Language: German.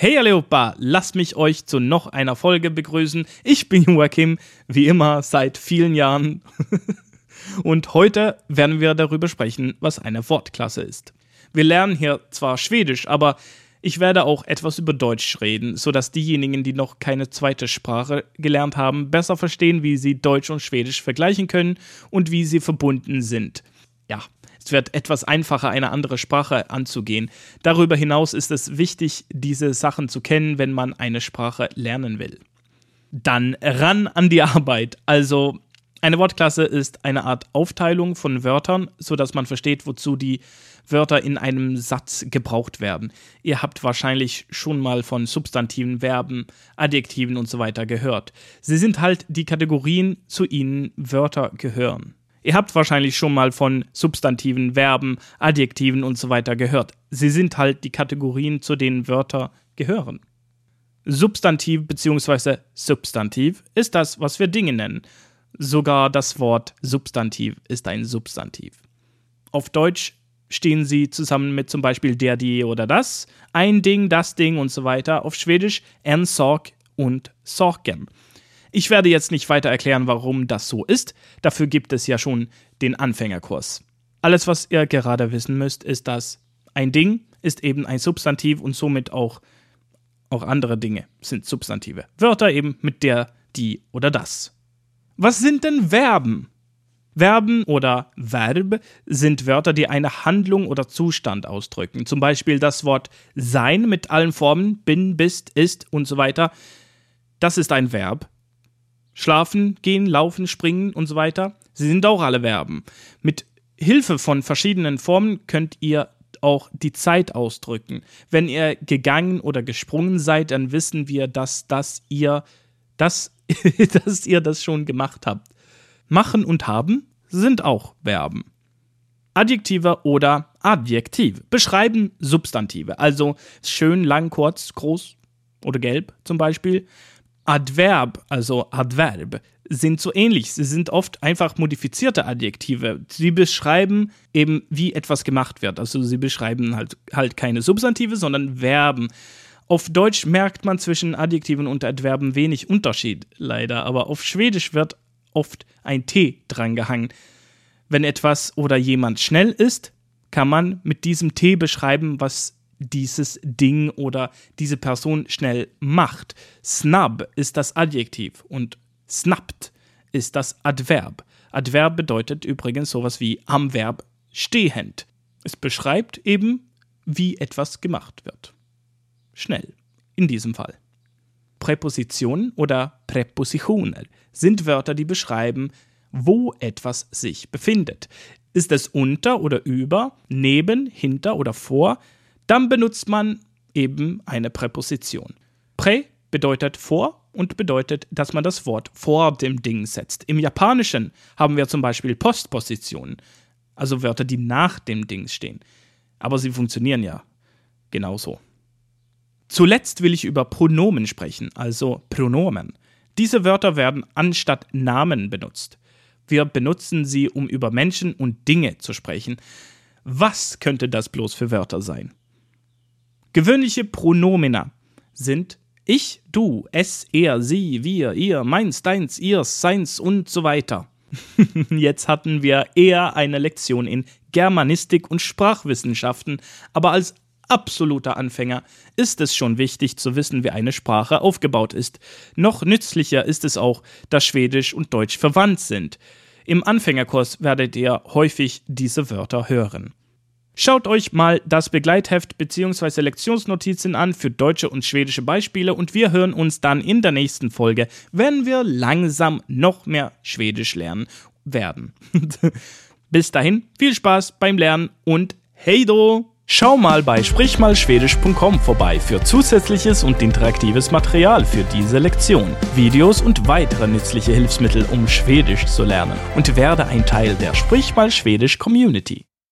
Hey Aleopa, lasst mich euch zu noch einer Folge begrüßen. Ich bin Joachim, wie immer seit vielen Jahren. Und heute werden wir darüber sprechen, was eine Wortklasse ist. Wir lernen hier zwar Schwedisch, aber ich werde auch etwas über Deutsch reden, sodass diejenigen, die noch keine zweite Sprache gelernt haben, besser verstehen, wie sie Deutsch und Schwedisch vergleichen können und wie sie verbunden sind. Ja, wird etwas einfacher, eine andere Sprache anzugehen. Darüber hinaus ist es wichtig, diese Sachen zu kennen, wenn man eine Sprache lernen will. Dann ran an die Arbeit. Also eine Wortklasse ist eine Art Aufteilung von Wörtern, sodass man versteht, wozu die Wörter in einem Satz gebraucht werden. Ihr habt wahrscheinlich schon mal von Substantiven, Verben, Adjektiven und so weiter gehört. Sie sind halt die Kategorien, zu ihnen Wörter gehören. Ihr habt wahrscheinlich schon mal von Substantiven, Verben, Adjektiven und so weiter gehört. Sie sind halt die Kategorien, zu denen Wörter gehören. Substantiv bzw. Substantiv ist das, was wir Dinge nennen. Sogar das Wort Substantiv ist ein Substantiv. Auf Deutsch stehen sie zusammen mit zum Beispiel der, die oder das, ein Ding, das Ding und so weiter. Auf Schwedisch en sak und sorgen. Ich werde jetzt nicht weiter erklären, warum das so ist. Dafür gibt es ja schon den Anfängerkurs. Alles, was ihr gerade wissen müsst, ist, dass ein Ding ist eben ein Substantiv und somit auch, auch andere Dinge sind Substantive. Wörter eben mit der, die oder das. Was sind denn Verben? Verben oder Verb sind Wörter, die eine Handlung oder Zustand ausdrücken. Zum Beispiel das Wort sein mit allen Formen, bin, bist, ist und so weiter. Das ist ein Verb. Schlafen, gehen, laufen, springen und so weiter. Sie sind auch alle Verben. Mit Hilfe von verschiedenen Formen könnt ihr auch die Zeit ausdrücken. Wenn ihr gegangen oder gesprungen seid, dann wissen wir, dass das ihr das dass ihr das schon gemacht habt. Machen und haben sind auch Verben. Adjektive oder Adjektiv beschreiben Substantive, also schön, lang, kurz, groß oder gelb zum Beispiel. Adverb, also Adverb, sind so ähnlich. Sie sind oft einfach modifizierte Adjektive. Sie beschreiben eben, wie etwas gemacht wird. Also sie beschreiben halt, halt keine Substantive, sondern Verben. Auf Deutsch merkt man zwischen Adjektiven und Adverben wenig Unterschied, leider, aber auf Schwedisch wird oft ein T drangehangen. Wenn etwas oder jemand schnell ist, kann man mit diesem T beschreiben, was dieses Ding oder diese Person schnell macht. Snab ist das Adjektiv und snappt ist das Adverb. Adverb bedeutet übrigens sowas wie am Verb stehend. Es beschreibt eben, wie etwas gemacht wird. Schnell, in diesem Fall. Präpositionen oder Präpositionen sind Wörter, die beschreiben, wo etwas sich befindet. Ist es unter oder über, neben, hinter oder vor, dann benutzt man eben eine Präposition. Prä bedeutet vor und bedeutet, dass man das Wort vor dem Ding setzt. Im Japanischen haben wir zum Beispiel Postpositionen, also Wörter, die nach dem Ding stehen. Aber sie funktionieren ja genauso. Zuletzt will ich über Pronomen sprechen, also Pronomen. Diese Wörter werden anstatt Namen benutzt. Wir benutzen sie, um über Menschen und Dinge zu sprechen. Was könnte das bloß für Wörter sein? Gewöhnliche Pronomina sind ich, du, es, er, sie, wir, ihr, meins, deins, ihrs, seins und so weiter. Jetzt hatten wir eher eine Lektion in Germanistik und Sprachwissenschaften, aber als absoluter Anfänger ist es schon wichtig zu wissen, wie eine Sprache aufgebaut ist. Noch nützlicher ist es auch, dass Schwedisch und Deutsch verwandt sind. Im Anfängerkurs werdet ihr häufig diese Wörter hören. Schaut euch mal das Begleitheft bzw. Lektionsnotizen an für deutsche und schwedische Beispiele und wir hören uns dann in der nächsten Folge, wenn wir langsam noch mehr Schwedisch lernen werden. Bis dahin, viel Spaß beim Lernen und hey do! Schau mal bei sprichmalschwedisch.com vorbei für zusätzliches und interaktives Material für diese Lektion, Videos und weitere nützliche Hilfsmittel, um Schwedisch zu lernen und werde ein Teil der Sprich mal Schwedisch Community.